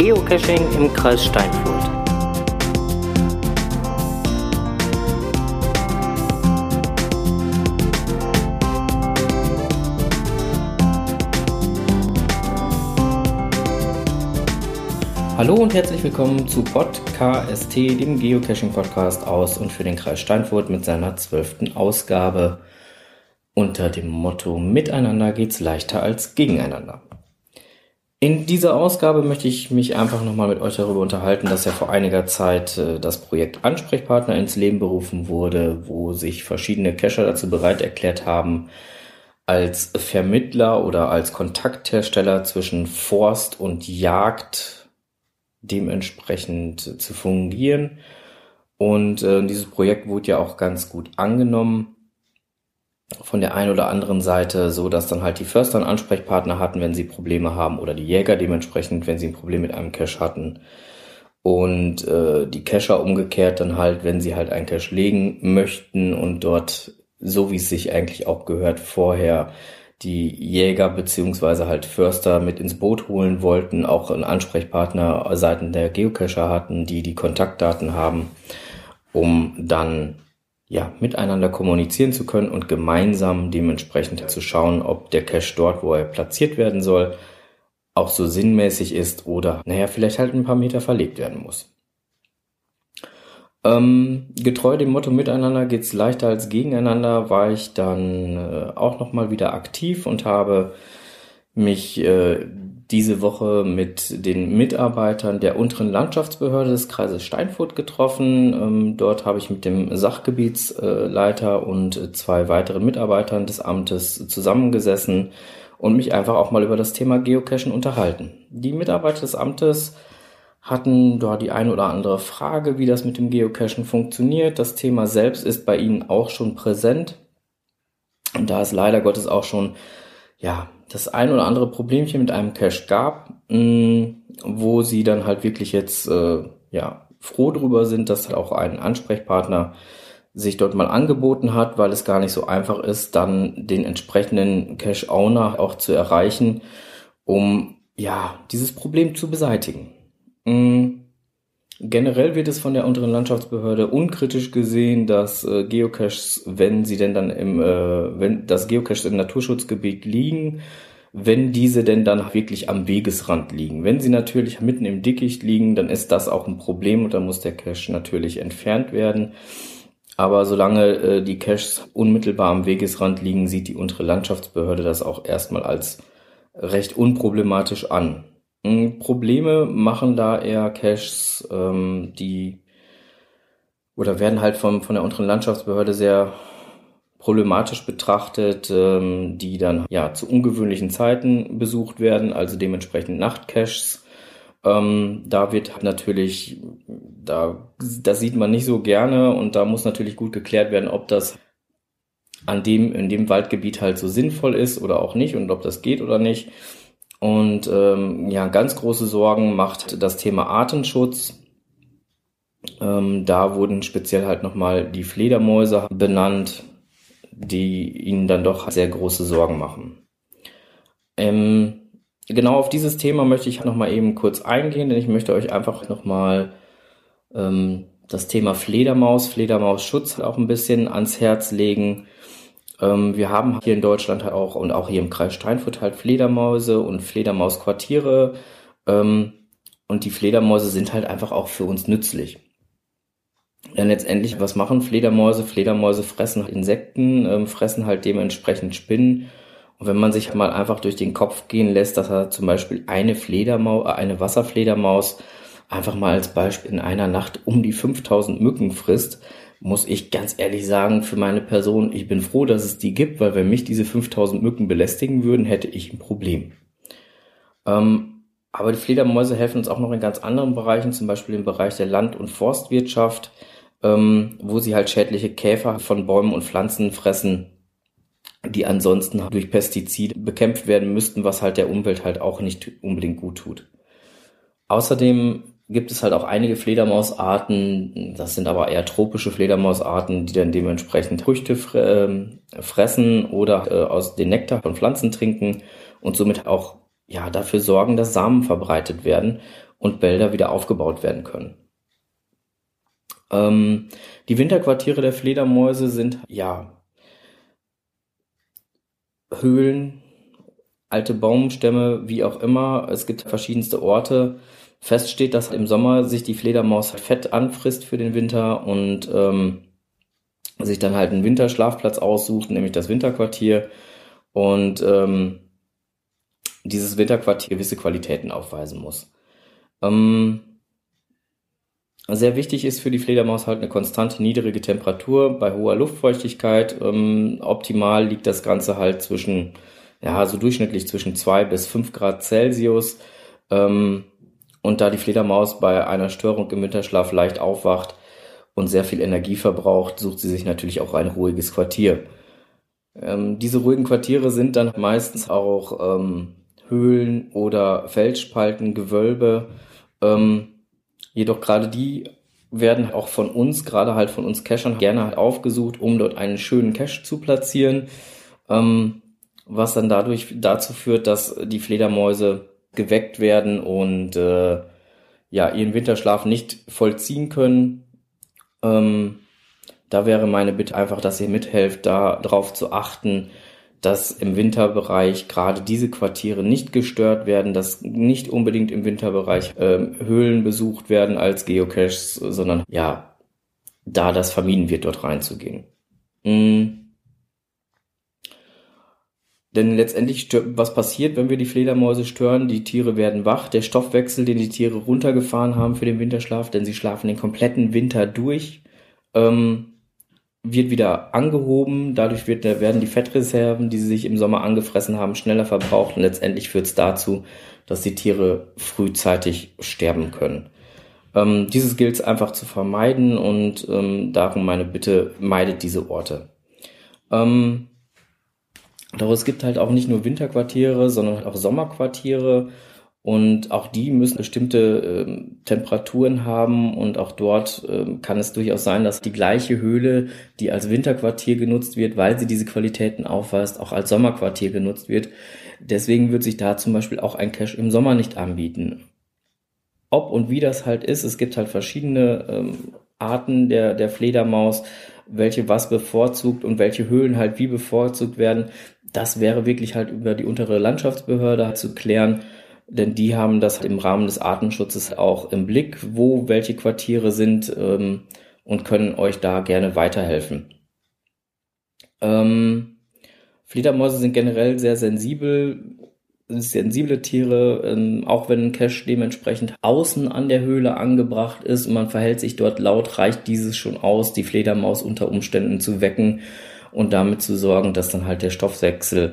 Geocaching im Kreis Steinfurt. Hallo und herzlich willkommen zu PodKST, dem Geocaching-Podcast aus und für den Kreis Steinfurt mit seiner zwölften Ausgabe unter dem Motto Miteinander geht's leichter als gegeneinander. In dieser Ausgabe möchte ich mich einfach nochmal mit euch darüber unterhalten, dass ja vor einiger Zeit äh, das Projekt Ansprechpartner ins Leben berufen wurde, wo sich verschiedene Cacher dazu bereit erklärt haben, als Vermittler oder als Kontakthersteller zwischen Forst und Jagd dementsprechend zu fungieren. Und äh, dieses Projekt wurde ja auch ganz gut angenommen von der einen oder anderen Seite so, dass dann halt die Förster einen Ansprechpartner hatten, wenn sie Probleme haben oder die Jäger dementsprechend, wenn sie ein Problem mit einem Cache hatten. Und äh, die Cacher umgekehrt dann halt, wenn sie halt einen Cache legen möchten und dort, so wie es sich eigentlich auch gehört, vorher die Jäger beziehungsweise halt Förster mit ins Boot holen wollten, auch einen Ansprechpartner seiten der Geocacher hatten, die die Kontaktdaten haben, um dann ja, miteinander kommunizieren zu können und gemeinsam dementsprechend zu schauen, ob der Cache dort, wo er platziert werden soll, auch so sinnmäßig ist oder, naja, vielleicht halt ein paar Meter verlegt werden muss. Ähm, getreu dem Motto Miteinander geht's leichter als gegeneinander war ich dann äh, auch nochmal wieder aktiv und habe mich äh, diese Woche mit den Mitarbeitern der unteren Landschaftsbehörde des Kreises Steinfurt getroffen. Ähm, dort habe ich mit dem Sachgebietsleiter und zwei weiteren Mitarbeitern des Amtes zusammengesessen und mich einfach auch mal über das Thema Geocachen unterhalten. Die Mitarbeiter des Amtes hatten dort die eine oder andere Frage, wie das mit dem Geocachen funktioniert. Das Thema selbst ist bei ihnen auch schon präsent. Und da es leider Gottes auch schon ja, das ein oder andere Problemchen mit einem Cache gab, mh, mm, wo sie dann halt wirklich jetzt äh, ja froh drüber sind, dass halt auch ein Ansprechpartner sich dort mal angeboten hat, weil es gar nicht so einfach ist, dann den entsprechenden Cache-Owner auch zu erreichen, um ja dieses Problem zu beseitigen. Mhm. Generell wird es von der unteren Landschaftsbehörde unkritisch gesehen, dass äh, Geocaches, wenn sie denn dann im, äh, wenn das Geocaches im Naturschutzgebiet liegen, wenn diese denn dann wirklich am Wegesrand liegen. Wenn sie natürlich mitten im Dickicht liegen, dann ist das auch ein Problem und dann muss der Cache natürlich entfernt werden. Aber solange äh, die Caches unmittelbar am Wegesrand liegen, sieht die untere Landschaftsbehörde das auch erstmal als recht unproblematisch an. Hm, Probleme machen da eher Caches, ähm, die oder werden halt vom, von der unteren Landschaftsbehörde sehr problematisch betrachtet, ähm, die dann ja zu ungewöhnlichen Zeiten besucht werden, also dementsprechend Nachtcaches. Ähm, da wird natürlich, da, das sieht man nicht so gerne und da muss natürlich gut geklärt werden, ob das an dem, in dem Waldgebiet halt so sinnvoll ist oder auch nicht und ob das geht oder nicht. Und ähm, ja, ganz große Sorgen macht das Thema Artenschutz. Ähm, da wurden speziell halt nochmal die Fledermäuse benannt, die ihnen dann doch sehr große Sorgen machen. Ähm, genau auf dieses Thema möchte ich nochmal eben kurz eingehen, denn ich möchte euch einfach nochmal ähm, das Thema Fledermaus, Fledermausschutz auch ein bisschen ans Herz legen. Ähm, wir haben hier in Deutschland halt auch und auch hier im Kreis Steinfurt halt Fledermäuse und Fledermausquartiere. Ähm, und die Fledermäuse sind halt einfach auch für uns nützlich. Denn letztendlich, was machen Fledermäuse? Fledermäuse fressen halt Insekten, ähm, fressen halt dementsprechend Spinnen. Und wenn man sich mal einfach durch den Kopf gehen lässt, dass er zum Beispiel eine Fledermaus, äh, eine Wasserfledermaus einfach mal als Beispiel in einer Nacht um die 5000 Mücken frisst, muss ich ganz ehrlich sagen, für meine Person, ich bin froh, dass es die gibt, weil wenn mich diese 5000 Mücken belästigen würden, hätte ich ein Problem. Ähm, aber die Fledermäuse helfen uns auch noch in ganz anderen Bereichen, zum Beispiel im Bereich der Land- und Forstwirtschaft, ähm, wo sie halt schädliche Käfer von Bäumen und Pflanzen fressen, die ansonsten durch Pestizide bekämpft werden müssten, was halt der Umwelt halt auch nicht unbedingt gut tut. Außerdem gibt es halt auch einige Fledermausarten, das sind aber eher tropische Fledermausarten, die dann dementsprechend Früchte ähm, fressen oder äh, aus den Nektar von Pflanzen trinken und somit auch ja dafür sorgen, dass Samen verbreitet werden und Wälder wieder aufgebaut werden können. Ähm, die Winterquartiere der Fledermäuse sind ja Höhlen, alte Baumstämme, wie auch immer. Es gibt verschiedenste Orte. Fest steht, dass im Sommer sich die Fledermaus fett anfrisst für den Winter und ähm, sich dann halt einen Winterschlafplatz aussucht, nämlich das Winterquartier. Und ähm, dieses Winterquartier gewisse Qualitäten aufweisen muss. Ähm, sehr wichtig ist für die Fledermaus halt eine konstante niedrige Temperatur bei hoher Luftfeuchtigkeit. Ähm, optimal liegt das Ganze halt zwischen, ja, so durchschnittlich zwischen zwei bis fünf Grad Celsius. Ähm, und da die Fledermaus bei einer Störung im Winterschlaf leicht aufwacht und sehr viel Energie verbraucht, sucht sie sich natürlich auch ein ruhiges Quartier. Ähm, diese ruhigen Quartiere sind dann meistens auch ähm, Höhlen oder Felsspalten, Gewölbe. Ähm, jedoch gerade die werden auch von uns, gerade halt von uns Cachern, gerne halt aufgesucht, um dort einen schönen Cache zu platzieren, ähm, was dann dadurch dazu führt, dass die Fledermäuse geweckt werden und äh, ja ihren Winterschlaf nicht vollziehen können. Ähm, da wäre meine Bitte einfach, dass ihr mithelft, da drauf zu achten, dass im Winterbereich gerade diese Quartiere nicht gestört werden, dass nicht unbedingt im Winterbereich äh, Höhlen besucht werden als Geocaches, sondern ja, da das vermieden wird, dort reinzugehen. Mhm. Denn letztendlich, was passiert, wenn wir die Fledermäuse stören? Die Tiere werden wach. Der Stoffwechsel, den die Tiere runtergefahren haben für den Winterschlaf, denn sie schlafen den kompletten Winter durch, ähm, wird wieder angehoben. Dadurch wird, werden die Fettreserven, die sie sich im Sommer angefressen haben, schneller verbraucht. Und letztendlich führt es dazu, dass die Tiere frühzeitig sterben können. Ähm, dieses gilt es einfach zu vermeiden und ähm, darum meine Bitte, meidet diese Orte. Ähm, doch es gibt halt auch nicht nur Winterquartiere, sondern auch Sommerquartiere und auch die müssen bestimmte äh, Temperaturen haben und auch dort äh, kann es durchaus sein, dass die gleiche Höhle, die als Winterquartier genutzt wird, weil sie diese Qualitäten aufweist, auch als Sommerquartier genutzt wird. Deswegen wird sich da zum Beispiel auch ein Cache im Sommer nicht anbieten. Ob und wie das halt ist, es gibt halt verschiedene ähm, Arten der, der Fledermaus, welche was bevorzugt und welche Höhlen halt wie bevorzugt werden. Das wäre wirklich halt über die untere Landschaftsbehörde halt zu klären denn die haben das im Rahmen des Artenschutzes auch im Blick, wo welche Quartiere sind ähm, und können euch da gerne weiterhelfen. Ähm, Fledermäuse sind generell sehr sensibel, sensible Tiere, ähm, auch wenn ein Cache dementsprechend außen an der Höhle angebracht ist und man verhält sich dort laut, reicht dieses schon aus, die Fledermaus unter Umständen zu wecken und damit zu sorgen, dass dann halt der Stoffwechsel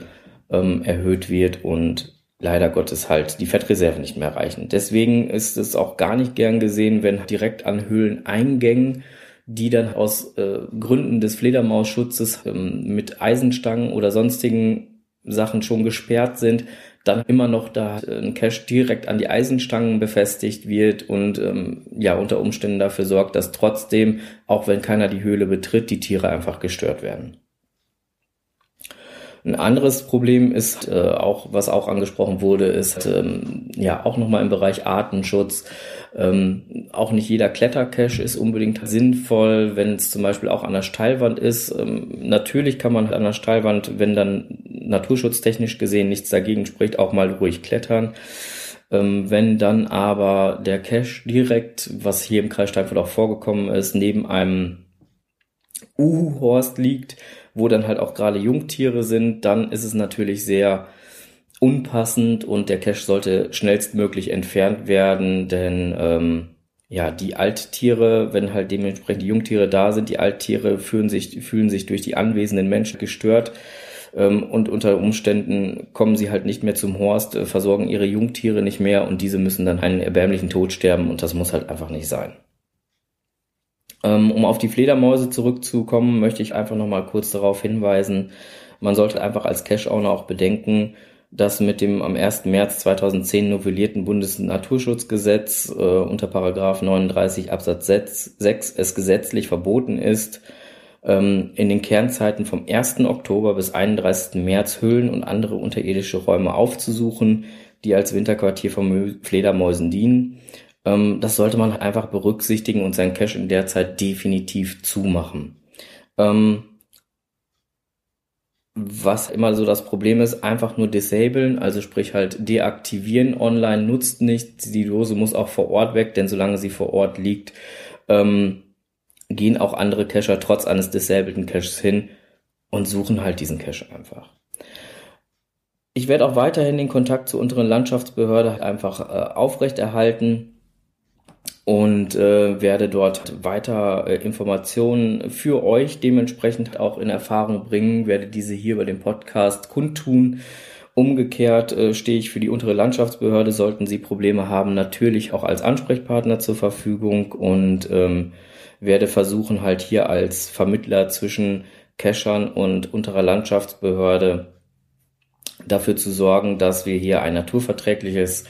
ähm, erhöht wird und leider Gottes halt die Fettreserven nicht mehr reichen. Deswegen ist es auch gar nicht gern gesehen, wenn direkt an Höhleneingängen, die dann aus äh, Gründen des Fledermausschutzes ähm, mit Eisenstangen oder sonstigen Sachen schon gesperrt sind, dann immer noch da ein Cache direkt an die Eisenstangen befestigt wird und ähm, ja unter Umständen dafür sorgt, dass trotzdem, auch wenn keiner die Höhle betritt, die Tiere einfach gestört werden. Ein anderes Problem ist äh, auch, was auch angesprochen wurde, ist ähm, ja auch nochmal im Bereich Artenschutz. Ähm, auch nicht jeder Klettercache ist unbedingt sinnvoll, wenn es zum Beispiel auch an der Steilwand ist. Ähm, natürlich kann man an der Steilwand, wenn dann naturschutztechnisch gesehen nichts dagegen spricht, auch mal ruhig klettern. Ähm, wenn dann aber der Cache direkt, was hier im Kreis Steinfurt auch vorgekommen ist, neben einem Uhu-Horst liegt, wo dann halt auch gerade Jungtiere sind, dann ist es natürlich sehr unpassend und der Cache sollte schnellstmöglich entfernt werden, denn ähm, ja, die Alttiere, wenn halt dementsprechend die Jungtiere da sind, die Alttiere fühlen sich, fühlen sich durch die anwesenden Menschen gestört ähm, und unter Umständen kommen sie halt nicht mehr zum Horst, äh, versorgen ihre Jungtiere nicht mehr und diese müssen dann einen erbärmlichen Tod sterben und das muss halt einfach nicht sein. Ähm, um auf die Fledermäuse zurückzukommen, möchte ich einfach nochmal kurz darauf hinweisen, man sollte einfach als Cash-Owner auch bedenken, dass mit dem am 1. März 2010 novellierten Bundesnaturschutzgesetz äh, unter Paragraph 39 Absatz 6 es gesetzlich verboten ist, ähm, in den Kernzeiten vom 1. Oktober bis 31. März Höhlen und andere unterirdische Räume aufzusuchen, die als Winterquartier von Fledermäusen dienen. Ähm, das sollte man einfach berücksichtigen und sein Cache in der Zeit definitiv zumachen. Ähm, was immer so das Problem ist, einfach nur disablen, also sprich halt deaktivieren online nutzt nichts. Die Dose muss auch vor Ort weg, denn solange sie vor Ort liegt, ähm, gehen auch andere Cacher trotz eines disableden Caches hin und suchen halt diesen Cache einfach. Ich werde auch weiterhin den Kontakt zur unteren Landschaftsbehörde einfach äh, aufrechterhalten und äh, werde dort weiter äh, Informationen für euch dementsprechend auch in Erfahrung bringen, werde diese hier über den Podcast kundtun. Umgekehrt äh, stehe ich für die untere Landschaftsbehörde, sollten Sie Probleme haben, natürlich auch als Ansprechpartner zur Verfügung und ähm, werde versuchen, halt hier als Vermittler zwischen Cachern und unterer Landschaftsbehörde dafür zu sorgen, dass wir hier ein naturverträgliches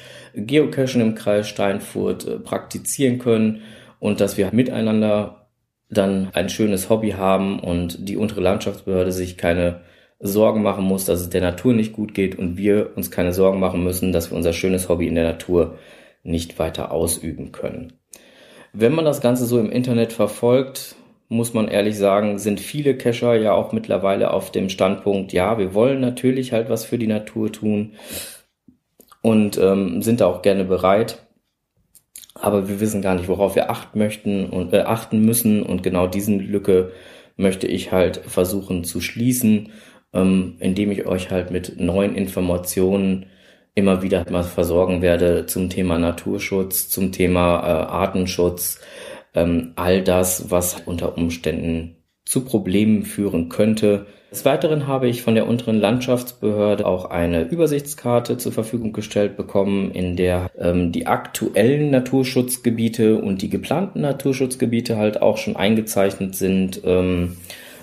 Geocachen im Kreis Steinfurt äh, praktizieren können und dass wir miteinander dann ein schönes Hobby haben und die untere Landschaftsbehörde sich keine Sorgen machen muss, dass es der Natur nicht gut geht und wir uns keine Sorgen machen müssen, dass wir unser schönes Hobby in der Natur nicht weiter ausüben können. Wenn man das Ganze so im Internet verfolgt, muss man ehrlich sagen, sind viele Cacher ja auch mittlerweile auf dem Standpunkt, ja, wir wollen natürlich halt was für die Natur tun und ähm, sind da auch gerne bereit. Aber wir wissen gar nicht, worauf wir achten möchten und äh, achten müssen. Und genau diesen Lücke möchte ich halt versuchen zu schließen, ähm, indem ich euch halt mit neuen Informationen immer wieder mal versorgen werde zum Thema Naturschutz, zum Thema äh, Artenschutz, ähm, all das, was unter Umständen zu Problemen führen könnte. Des Weiteren habe ich von der unteren Landschaftsbehörde auch eine Übersichtskarte zur Verfügung gestellt bekommen, in der ähm, die aktuellen Naturschutzgebiete und die geplanten Naturschutzgebiete halt auch schon eingezeichnet sind. Ähm,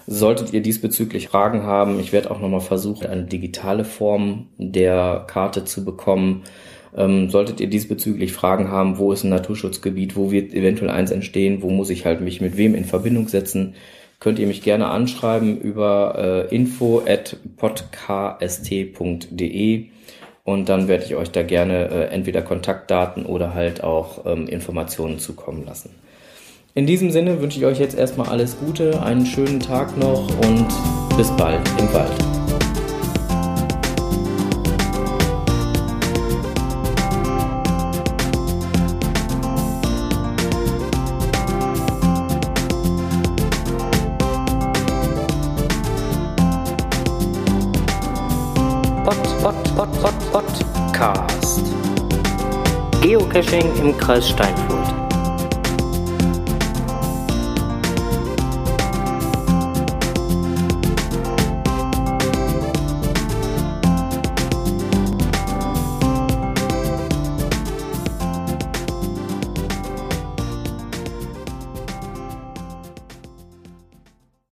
solltet ihr diesbezüglich Fragen haben, ich werde auch nochmal versuchen, eine digitale Form der Karte zu bekommen. Ähm, solltet ihr diesbezüglich Fragen haben, wo ist ein Naturschutzgebiet, wo wird eventuell eins entstehen, wo muss ich halt mich mit wem in Verbindung setzen, könnt ihr mich gerne anschreiben über äh, info at podkst.de und dann werde ich euch da gerne äh, entweder Kontaktdaten oder halt auch ähm, Informationen zukommen lassen. In diesem Sinne wünsche ich euch jetzt erstmal alles Gute, einen schönen Tag noch und bis bald im Wald. Geocaching im Kreis Steinfurt.